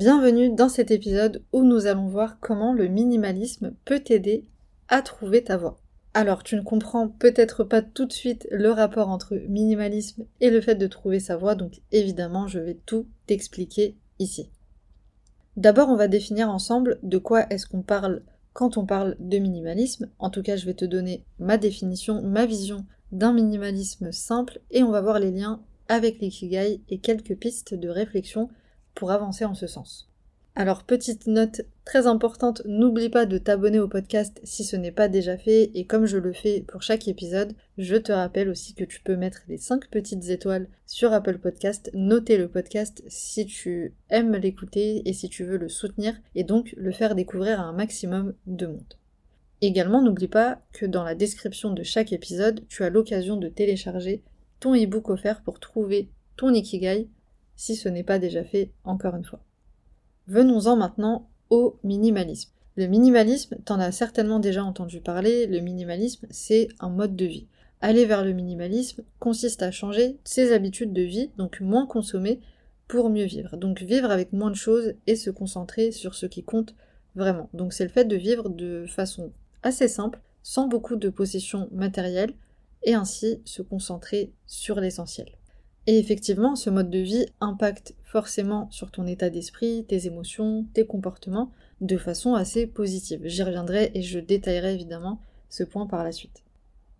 Bienvenue dans cet épisode où nous allons voir comment le minimalisme peut t'aider à trouver ta voie. Alors, tu ne comprends peut-être pas tout de suite le rapport entre minimalisme et le fait de trouver sa voie, donc évidemment, je vais tout t'expliquer ici. D'abord, on va définir ensemble de quoi est-ce qu'on parle quand on parle de minimalisme. En tout cas, je vais te donner ma définition, ma vision d'un minimalisme simple et on va voir les liens avec l'ikigai et quelques pistes de réflexion pour avancer en ce sens. Alors petite note très importante, n'oublie pas de t'abonner au podcast si ce n'est pas déjà fait et comme je le fais pour chaque épisode, je te rappelle aussi que tu peux mettre les 5 petites étoiles sur Apple Podcast, noter le podcast si tu aimes l'écouter et si tu veux le soutenir et donc le faire découvrir à un maximum de monde. Également, n'oublie pas que dans la description de chaque épisode, tu as l'occasion de télécharger ton e-book offert pour trouver ton Ikigai si ce n'est pas déjà fait encore une fois. Venons-en maintenant au minimalisme. Le minimalisme, t'en as certainement déjà entendu parler, le minimalisme c'est un mode de vie. Aller vers le minimalisme consiste à changer ses habitudes de vie, donc moins consommer pour mieux vivre. Donc vivre avec moins de choses et se concentrer sur ce qui compte vraiment. Donc c'est le fait de vivre de façon assez simple, sans beaucoup de possessions matérielles, et ainsi se concentrer sur l'essentiel. Et effectivement, ce mode de vie impacte forcément sur ton état d'esprit, tes émotions, tes comportements, de façon assez positive. J'y reviendrai et je détaillerai évidemment ce point par la suite.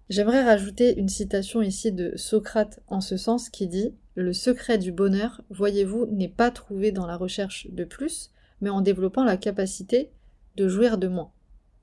J'aimerais rajouter une citation ici de Socrate en ce sens qui dit Le secret du bonheur, voyez-vous, n'est pas trouvé dans la recherche de plus, mais en développant la capacité de jouir de moins.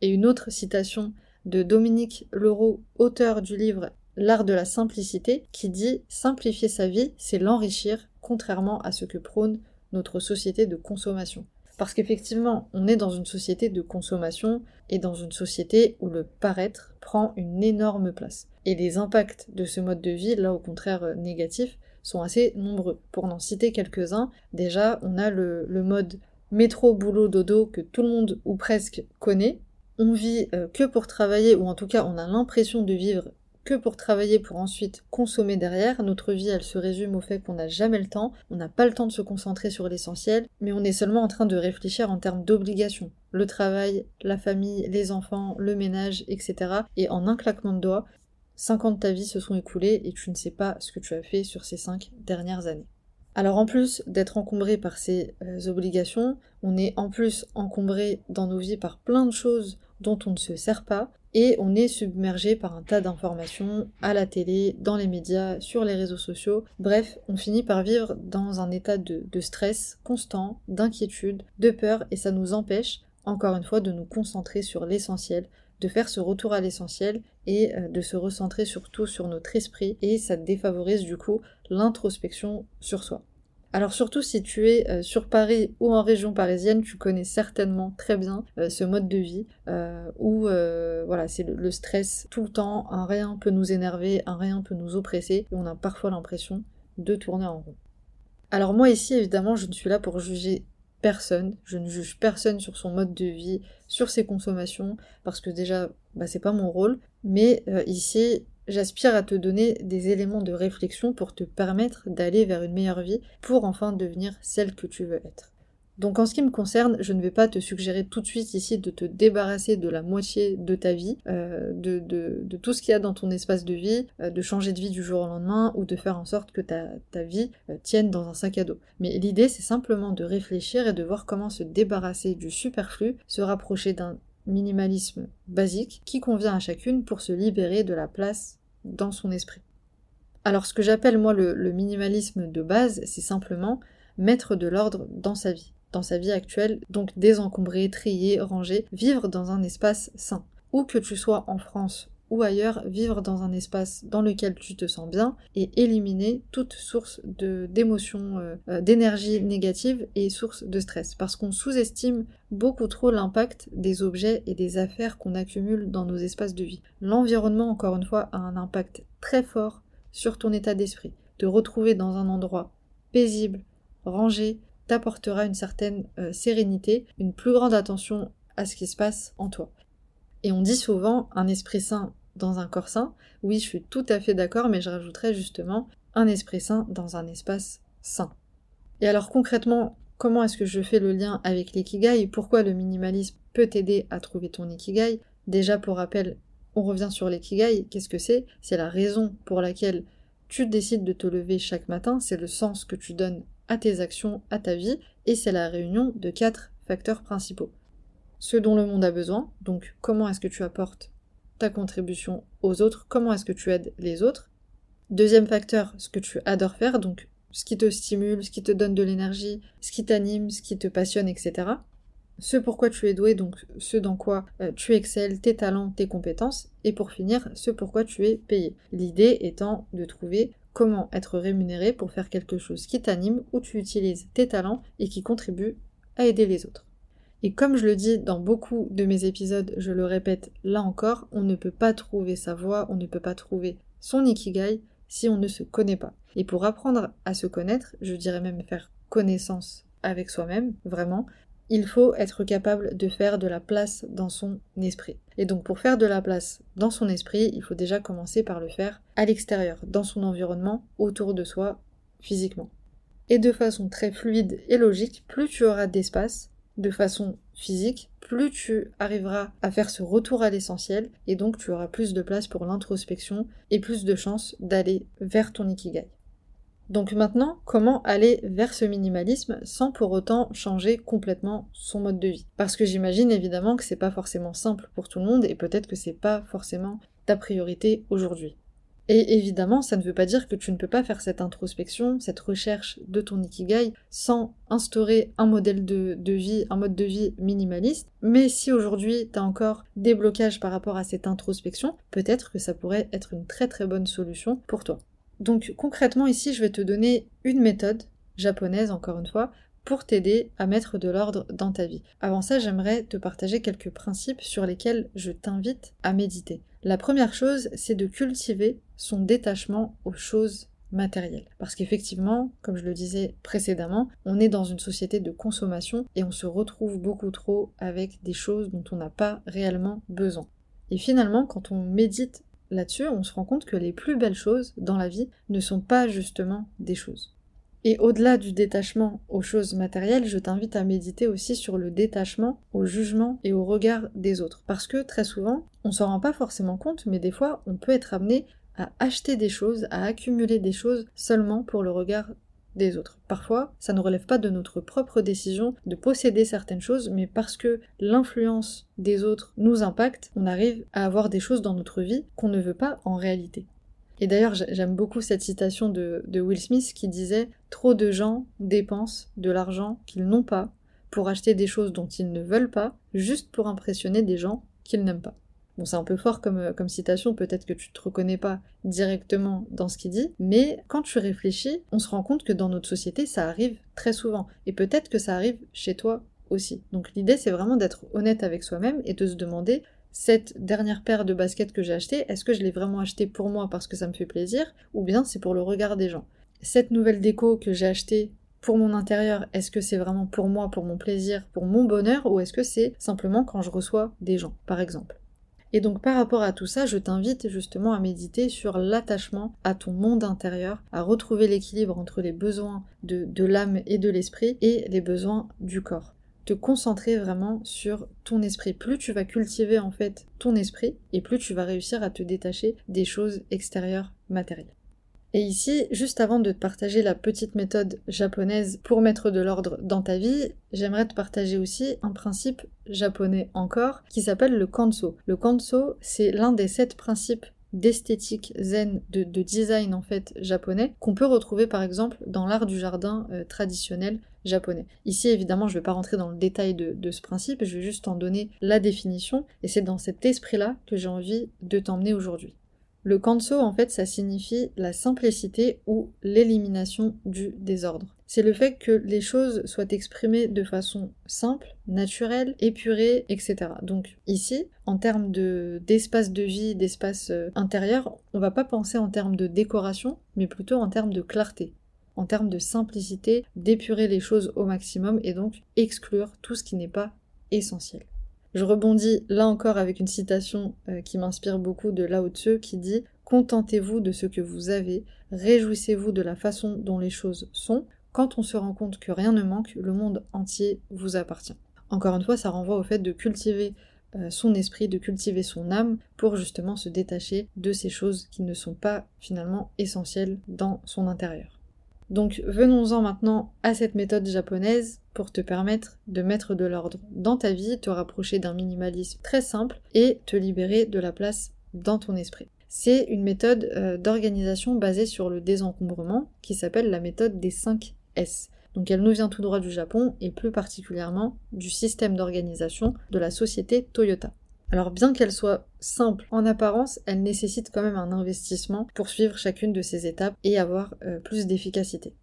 Et une autre citation de Dominique Leroux, auteur du livre l'art de la simplicité, qui dit simplifier sa vie, c'est l'enrichir, contrairement à ce que prône notre société de consommation. Parce qu'effectivement, on est dans une société de consommation et dans une société où le paraître prend une énorme place. Et les impacts de ce mode de vie, là au contraire euh, négatifs, sont assez nombreux. Pour n'en citer quelques-uns, déjà on a le, mode métro, boulot, dodo que tout le monde ou presque connaît. On vit euh, que pour travailler, ou en tout cas on a l'impression de vivre pour travailler pour ensuite consommer derrière. Notre vie, elle se résume au fait qu'on n'a jamais le temps, on n'a pas le temps de se concentrer sur l'essentiel, mais on est seulement en train de réfléchir en termes d'obligations. Le travail, la famille, les enfants, le ménage, etc. Et en un claquement de doigts, 5 ans de ta vie se sont écoulés et tu ne sais pas ce que tu as fait sur ces 5 dernières années. Alors en plus d'être encombré par ces euh, obligations, on est en plus encombré dans nos vies par plein de choses dont on ne se sert pas, et on est submergé par un tas d'informations à la télé, dans les médias, sur les réseaux sociaux. Bref, on finit par vivre dans un état de, stress constant, d'inquiétude, de peur, et ça nous empêche, encore une fois, de nous concentrer sur l'essentiel, de faire ce retour à l'essentiel et euh, de se recentrer surtout sur notre esprit, et ça défavorise du coup l'introspection sur soi. Alors surtout si tu es euh, sur Paris ou en région parisienne, tu connais certainement très bien euh, ce mode de vie euh, où voilà c'est le, stress tout le temps, un rien peut nous énerver, un rien peut nous oppresser et on a parfois l'impression de tourner en rond. Alors moi ici évidemment je ne suis là pour juger personne, je ne juge personne sur son mode de vie, sur ses consommations parce que déjà bah, c'est pas mon rôle, mais ici J'aspire à te donner des éléments de réflexion pour te permettre d'aller vers une meilleure vie, pour enfin devenir celle que tu veux être. Donc en ce qui me concerne, je ne vais pas te suggérer tout de suite ici de te débarrasser de la moitié de ta vie, euh, de, tout ce qu'il y a dans ton espace de vie, euh, de changer de vie du jour au lendemain ou de faire en sorte que ta, ta vie euh, tienne dans un sac à dos. Mais l'idée c'est simplement de réfléchir et de voir comment se débarrasser du superflu, se rapprocher d'un minimalisme basique qui convient à chacune pour se libérer de la place dans son esprit. Alors ce que j'appelle moi le, minimalisme de base, c'est simplement mettre de l'ordre dans sa vie, dans sa vie actuelle, donc désencombrer, trier, ranger, vivre dans un espace sain. Où que tu sois en France ou ailleurs, vivre dans un espace dans lequel tu te sens bien et éliminer toute source d'émotions, euh, euh, d'énergie négative et source de stress. Parce qu'on sous-estime beaucoup trop l'impact des objets et des affaires qu'on accumule dans nos espaces de vie. L'environnement, encore une fois, a un impact très fort sur ton état d'esprit. Te retrouver dans un endroit paisible, rangé, t'apportera une certaine euh, sérénité, une plus grande attention à ce qui se passe en toi. Et on dit souvent un esprit sain dans un corps sain. Oui, je suis tout à fait d'accord, mais je rajouterais justement un esprit sain dans un espace sain. Et alors concrètement, comment est-ce que je fais le lien avec l'ikigai? Pourquoi le minimalisme peut t'aider à trouver ton ikigai? Déjà pour rappel, on revient sur l'ikigai, qu'est-ce que c'est? C'est la raison pour laquelle tu décides de te lever chaque matin, c'est le sens que tu donnes à tes actions, à ta vie, et c'est la réunion de quatre facteurs principaux. Ce dont le monde a besoin, donc comment est-ce que tu apportes ta contribution aux autres, comment est-ce que tu aides les autres. Deuxième facteur, ce que tu adores faire, donc ce qui te stimule, ce qui te donne de l'énergie, ce qui t'anime, ce qui te passionne, etc. Ce pourquoi tu es doué, donc ce dans quoi euh, tu excelles, tes talents, tes compétences, et pour finir, ce pourquoi tu es payé. L'idée étant de trouver comment être rémunéré pour faire quelque chose qui t'anime, où tu utilises tes talents et qui contribue à aider les autres. Et comme je le dis dans beaucoup de mes épisodes, je le répète là encore, on ne peut pas trouver sa voie, on ne peut pas trouver son ikigai si on ne se connaît pas. Et pour apprendre à se connaître, je dirais même faire connaissance avec soi-même, vraiment, il faut être capable de faire de la place dans son esprit. Et donc pour faire de la place dans son esprit, il faut déjà commencer par le faire à l'extérieur, dans son environnement, autour de soi, physiquement. Et de façon très fluide et logique, plus tu auras d'espace, de façon physique, plus tu arriveras à faire ce retour à l'essentiel et donc tu auras plus de place pour l'introspection et plus de chances d'aller vers ton ikigai. Donc maintenant, comment aller vers ce minimalisme sans pour autant changer complètement son mode de vie? Parce que j'imagine évidemment que c'est pas forcément simple pour tout le monde et peut-être que c'est pas forcément ta priorité aujourd'hui. Et évidemment, ça ne veut pas dire que tu ne peux pas faire cette introspection, cette recherche de ton ikigai sans instaurer un modèle de, vie, un mode de vie minimaliste. Mais si aujourd'hui tu as encore des blocages par rapport à cette introspection, peut-être que ça pourrait être une très très bonne solution pour toi. Donc concrètement ici, je vais te donner une méthode japonaise encore une fois pour t'aider à mettre de l'ordre dans ta vie. Avant ça, j'aimerais te partager quelques principes sur lesquels je t'invite à méditer. La première chose, c'est de cultiver son détachement aux choses matérielles. Parce qu'effectivement, comme je le disais précédemment, on est dans une société de consommation et on se retrouve beaucoup trop avec des choses dont on n'a pas réellement besoin. Et finalement, quand on médite là-dessus, on se rend compte que les plus belles choses dans la vie ne sont pas justement des choses. Et au-delà du détachement aux choses matérielles, je t'invite à méditer aussi sur le détachement au jugement et au regard des autres. Parce que très souvent, on s'en rend pas forcément compte, mais des fois, on peut être amené à acheter des choses, à accumuler des choses seulement pour le regard des autres. Parfois, ça ne relève pas de notre propre décision de posséder certaines choses, mais parce que l'influence des autres nous impacte, on arrive à avoir des choses dans notre vie qu'on ne veut pas en réalité. Et d'ailleurs, j'aime beaucoup cette citation de, Will Smith qui disait Trop de gens dépensent de l'argent qu'ils n'ont pas pour acheter des choses dont ils ne veulent pas, juste pour impressionner des gens qu'ils n'aiment pas. Bon, c'est un peu fort comme, comme citation, peut-être que tu te reconnais pas directement dans ce qu'il dit, mais quand tu réfléchis, on se rend compte que dans notre société, ça arrive très souvent. Et peut-être que ça arrive chez toi aussi. Donc l'idée, c'est vraiment d'être honnête avec soi-même et de se demander cette dernière paire de baskets que j'ai achetée, est-ce que je l'ai vraiment achetée pour moi parce que ça me fait plaisir, ou bien c'est pour le regard des gens? Cette nouvelle déco que j'ai achetée pour mon intérieur, est-ce que c'est vraiment pour moi, pour mon plaisir, pour mon bonheur, ou est-ce que c'est simplement quand je reçois des gens, par exemple? Et donc par rapport à tout ça, je t'invite justement à méditer sur l'attachement à ton monde intérieur, à retrouver l'équilibre entre les besoins de, l'âme et de l'esprit et les besoins du corps te concentrer vraiment sur ton esprit. Plus tu vas cultiver en fait ton esprit et plus tu vas réussir à te détacher des choses extérieures matérielles. Et ici, juste avant de te partager la petite méthode japonaise pour mettre de l'ordre dans ta vie, j'aimerais te partager aussi un principe japonais encore qui s'appelle le kanso. Le kanso, c'est l'un des sept principes d'esthétique zen, de, design en fait japonais, qu'on peut retrouver par exemple dans l'art du jardin euh, traditionnel japonais. Ici évidemment je ne vais pas rentrer dans le détail de, de, ce principe, je vais juste en donner la définition, et c'est dans cet esprit-là que j'ai envie de t'emmener aujourd'hui. Le kanso, en fait, ça signifie la simplicité ou l'élimination du désordre. C'est le fait que les choses soient exprimées de façon simple, naturelle, épurée, etc. Donc ici, en termes d'espace de, vie, d'espace euh, intérieur, on va pas penser en termes de décoration, mais plutôt en termes de clarté en termes de simplicité, d'épurer les choses au maximum et donc exclure tout ce qui n'est pas essentiel. Je rebondis là encore avec une citation euh, qui m'inspire beaucoup de Lao Tzu qui dit Contentez-vous de ce que vous avez, réjouissez-vous de la façon dont les choses sont. Quand on se rend compte que rien ne manque, le monde entier vous appartient. Encore une fois, ça renvoie au fait de cultiver euh, son esprit, de cultiver son âme pour justement se détacher de ces choses qui ne sont pas finalement essentielles dans son intérieur. Donc venons-en maintenant à cette méthode japonaise pour te permettre de mettre de l'ordre dans ta vie, te rapprocher d'un minimalisme très simple et te libérer de la place dans ton esprit. C'est une méthode euh, d'organisation basée sur le désencombrement qui s'appelle la méthode des 5 S. Donc elle nous vient tout droit du Japon et plus particulièrement du système d'organisation de la société Toyota. Alors bien qu'elle soit simple en apparence, elle nécessite quand même un investissement pour suivre chacune de ces étapes et avoir euh, plus d'efficacité.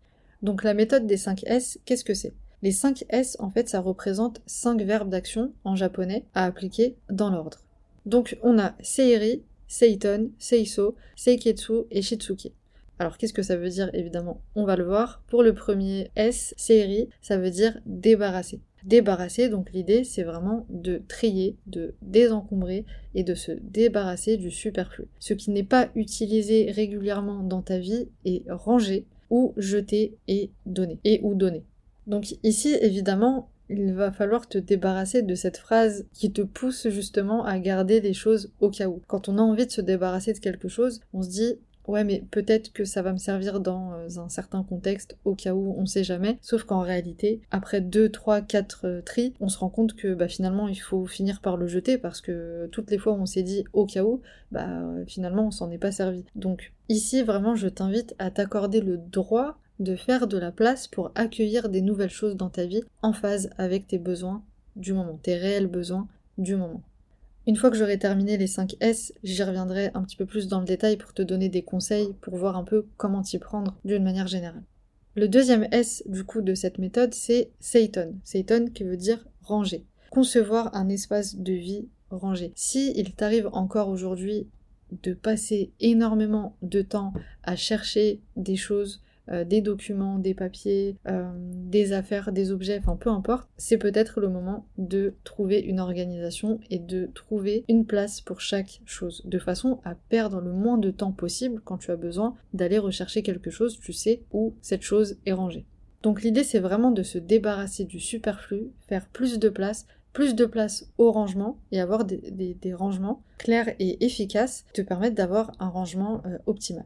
Donc la méthode des 5 S, qu'est-ce que c'est? Les 5 S, en fait, ça représente 5 verbes d'action en japonais à appliquer dans l'ordre. Donc on a seiri, seiton, seiso, seiketsu et shitsuki. Alors qu'est-ce que ça veut dire? Évidemment On va le voir. Pour le premier S, seiri, ça veut dire débarrasser débarrasser. Donc l'idée, c'est vraiment de trier, de désencombrer et de se débarrasser du superflu. Ce qui n'est pas utilisé régulièrement dans ta vie est rangé ou jeté et donné. Et ou donné. Donc ici, évidemment, il va falloir te débarrasser de cette phrase qui te pousse justement à garder les choses au cas où. Quand on a envie de se débarrasser de quelque chose, on se dit Ouais, mais peut-être que ça va me servir dans euh, un certain contexte, au cas où, on sait jamais. Sauf qu'en réalité, après 2, 3, 4 tris, on se rend compte que bah, finalement, il faut finir par le jeter parce que toutes les fois où on s'est dit au cas où, bah finalement, on s'en est pas servi. Donc ici, vraiment, je t'invite à t'accorder le droit de faire de la place pour accueillir des nouvelles choses dans ta vie en phase avec tes besoins du moment, tes réels besoins du moment. Une fois que j'aurai terminé les 5 S, j'y reviendrai un petit peu plus dans le détail pour te donner des conseils pour voir un peu comment t'y prendre d'une manière générale. Le deuxième S du coup de cette méthode, c'est Seiton. Seiton qui veut dire ranger. Concevoir un espace de vie rangé. Si il t'arrive encore aujourd'hui de passer énormément de temps à chercher des choses euh, des documents, des papiers, euh, des affaires, des objets, enfin peu importe, c'est peut-être le moment de trouver une organisation et de trouver une place pour chaque chose, de façon à perdre le moins de temps possible quand tu as besoin d'aller rechercher quelque chose, tu sais où cette chose est rangée. Donc l'idée c'est vraiment de se débarrasser du superflu, faire plus de place, plus de place au rangement et avoir des, rangements clairs et efficaces te permettent d'avoir un rangement euh, optimal.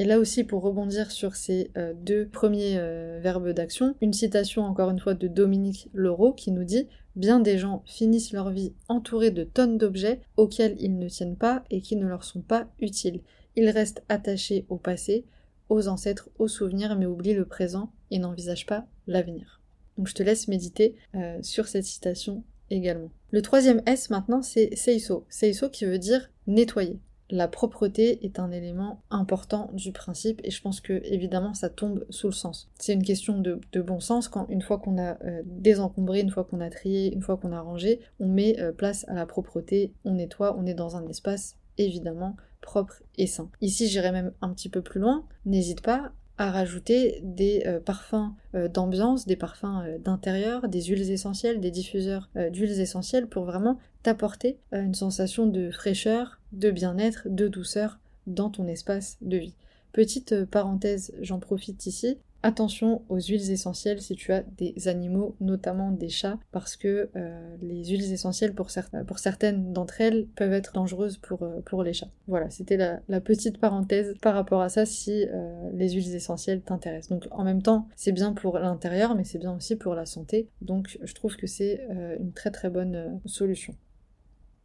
Et là aussi, pour rebondir sur ces euh, deux premiers euh, verbes d'action, une citation encore une fois de Dominique Leroux qui nous dit Bien des gens finissent leur vie entourés de tonnes d'objets auxquels ils ne tiennent pas et qui ne leur sont pas utiles. Ils restent attachés au passé, aux ancêtres, aux souvenirs, mais oublient le présent et n'envisagent pas l'avenir. Donc je te laisse méditer euh, sur cette citation également. Le troisième S maintenant, c'est Seiso. Seiso qui veut dire nettoyer la propreté est un élément important du principe et je pense que évidemment ça tombe sous le sens. C'est une question de, bon sens quand une fois qu'on a euh, désencombré, une fois qu'on a trié, une fois qu'on a rangé, on met euh, place à la propreté, on nettoie, on est dans un espace évidemment propre et sain. Ici j'irai même un petit peu plus loin, n'hésite pas à rajouter des euh, parfums d'ambiance, des parfums d'intérieur, des huiles essentielles, des diffuseurs d'huiles essentielles pour vraiment t'apporter une sensation de fraîcheur, de bien-être, de douceur dans ton espace de vie. Petite euh, parenthèse, j'en profite ici. Attention aux huiles essentielles si tu as des animaux, notamment des chats, parce que euh, les huiles essentielles, pour, pour certaines d'entre elles, peuvent être dangereuses pour, euh, pour les chats. Voilà, c'était la, petite parenthèse par rapport à ça si les huiles essentielles t'intéressent. Donc en même temps, c'est bien pour l'intérieur, mais c'est bien aussi pour la santé. Donc je trouve que c'est une très très bonne solution.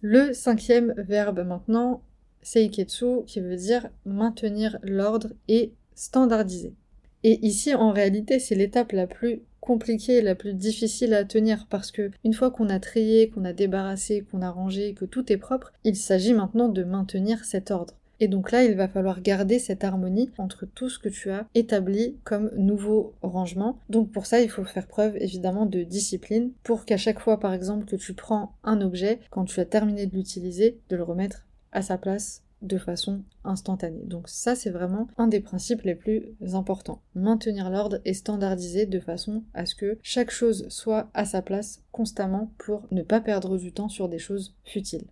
Le cinquième verbe maintenant, Seiketsu qui veut dire maintenir l'ordre et standardiser. Et ici, en réalité, c'est l'étape la plus compliquée, la plus difficile à tenir parce que une fois qu'on a trié, qu'on a débarrassé, qu'on a rangé, que tout est propre, il s'agit maintenant de maintenir cet ordre. Et donc là, il va falloir garder cette harmonie entre tout ce que tu as établi comme nouveau rangement. Donc pour ça, il faut faire preuve évidemment de discipline pour qu'à chaque fois, par exemple, que tu prends un objet, quand tu as terminé de l'utiliser, de le remettre à sa place de façon instantanée. Donc ça, c'est vraiment un des principes les plus importants. Maintenir l'ordre et standardiser de façon à ce que chaque chose soit à sa place constamment pour ne pas perdre du temps sur des choses futiles.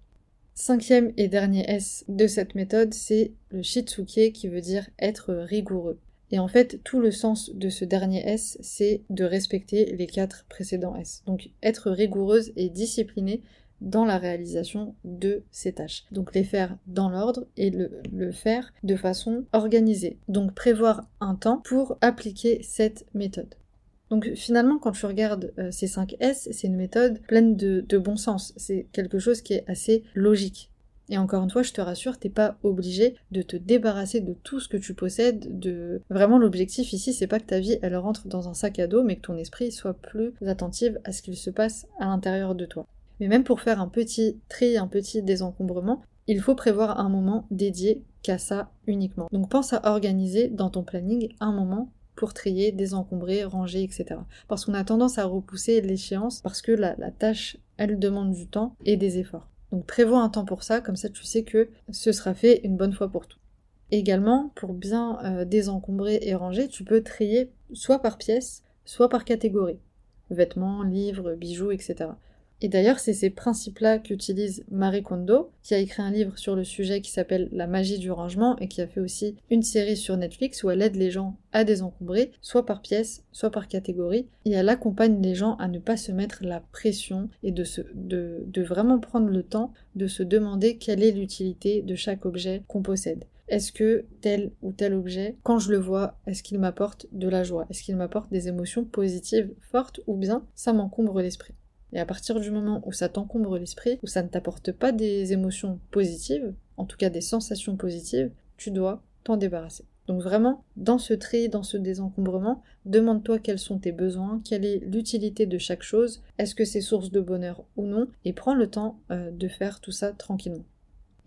Cinquième et dernier S de cette méthode, c'est le shitsuke qui veut dire être rigoureux. Et en fait, tout le sens de ce dernier S, c'est de respecter les quatre précédents S. Donc être rigoureuse et disciplinée dans la réalisation de ces tâches. Donc les faire dans l'ordre et le, faire de façon organisée. Donc prévoir un temps pour appliquer cette méthode. Donc finalement, quand tu regardes euh, ces 5 S, c'est une méthode pleine de, bon sens. C'est quelque chose qui est assez logique. Et encore une fois, je te rassure, t'es pas obligé de te débarrasser de tout ce que tu possèdes. De vraiment, l'objectif ici, c'est pas que ta vie elle rentre dans un sac à dos, mais que ton esprit soit plus attentif à ce qu'il se passe à l'intérieur de toi. Mais même pour faire un petit tri, un petit désencombrement, il faut prévoir un moment dédié qu'à ça uniquement. Donc pense à organiser dans ton planning un moment pour trier, désencombrer, ranger, etc. Parce qu'on a tendance à repousser l'échéance parce que la, tâche, elle demande du temps et des efforts. Donc prévois un temps pour ça, comme ça tu sais que ce sera fait une bonne fois pour tout. Également, pour bien euh, désencombrer et ranger, tu peux trier soit par pièce, soit par catégorie. Vêtements, livres, bijoux, etc. Et d'ailleurs, c'est ces principes-là qu'utilise Marie Kondo, qui a écrit un livre sur le sujet qui s'appelle La magie du rangement et qui a fait aussi une série sur Netflix où elle aide les gens à désencombrer, soit par pièce, soit par catégorie, et elle accompagne les gens à ne pas se mettre la pression et de, de vraiment prendre le temps de se demander quelle est l'utilité de chaque objet qu'on possède. Est-ce que tel ou tel objet, quand je le vois, est-ce qu'il m'apporte de la joie? Est-ce qu'il m'apporte des émotions positives fortes ou bien ça m'encombre l'esprit? Et à partir du moment où ça t'encombre l'esprit, où ça ne t'apporte pas des émotions positives, en tout cas des sensations positives, tu dois t'en débarrasser. Donc vraiment, dans ce tri, dans ce désencombrement, demande-toi quels sont tes besoins, quelle est l'utilité de chaque chose, est-ce que c'est source de bonheur ou non, et prends le temps euh, de faire tout ça tranquillement.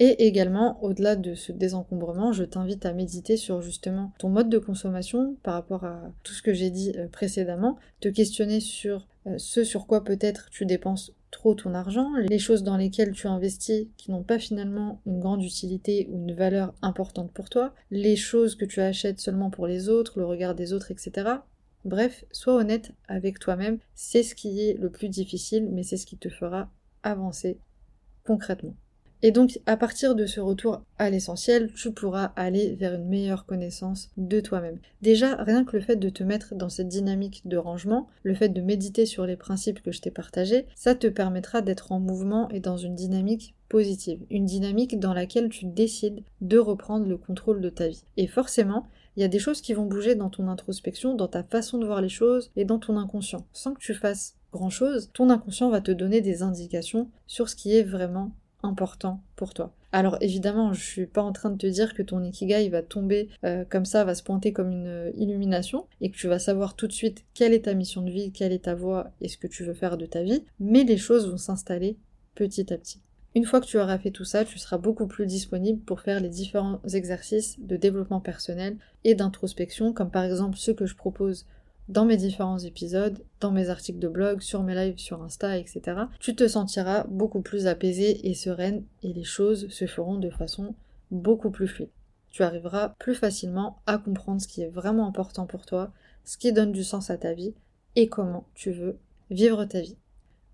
Et également, au-delà de ce désencombrement, je t'invite à méditer sur justement ton mode de consommation par rapport à tout ce que j'ai dit euh, précédemment, te questionner sur euh, ce sur quoi peut-être tu dépenses trop ton argent, les choses dans lesquelles tu investis qui n'ont pas finalement une grande utilité ou une valeur importante pour toi, les choses que tu achètes seulement pour les autres, le regard des autres, etc. Bref, sois honnête avec toi-même, c'est ce qui est le plus difficile, mais c'est ce qui te fera avancer concrètement. Et donc, à partir de ce retour à l'essentiel, tu pourras aller vers une meilleure connaissance de toi-même. Déjà, rien que le fait de te mettre dans cette dynamique de rangement, le fait de méditer sur les principes que je t'ai partagés, ça te permettra d'être en mouvement et dans une dynamique positive. Une dynamique dans laquelle tu décides de reprendre le contrôle de ta vie. Et forcément, il y a des choses qui vont bouger dans ton introspection, dans ta façon de voir les choses et dans ton inconscient. Sans que tu fasses grand chose, ton inconscient va te donner des indications sur ce qui est vraiment important pour toi. Alors évidemment, je suis pas en train de te dire que ton ikigai va tomber euh, comme ça, va se pointer comme une euh, illumination et que tu vas savoir tout de suite quelle est ta mission de vie, quelle est ta voie et ce que tu veux faire de ta vie, mais les choses vont s'installer petit à petit. Une fois que tu auras fait tout ça, tu seras beaucoup plus disponible pour faire les différents exercices de développement personnel et d'introspection, comme par exemple ceux que je propose dans mes différents épisodes, dans mes articles de blog, sur mes lives sur Insta, etc., tu te sentiras beaucoup plus apaisée et sereine et les choses se feront de façon beaucoup plus fluide. Tu arriveras plus facilement à comprendre ce qui est vraiment important pour toi, ce qui donne du sens à ta vie et comment tu veux vivre ta vie.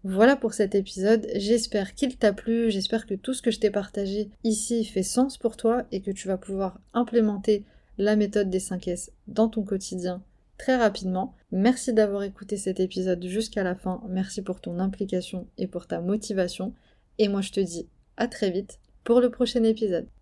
Voilà pour cet épisode, j'espère qu'il t'a plu, j'espère que tout ce que je t'ai partagé ici fait sens pour toi et que tu vas pouvoir implémenter la méthode des 5 S dans ton quotidien très rapidement. Merci d'avoir écouté cet épisode jusqu'à la fin. Merci pour ton implication et pour ta motivation. Et moi je te dis à très vite pour le prochain épisode.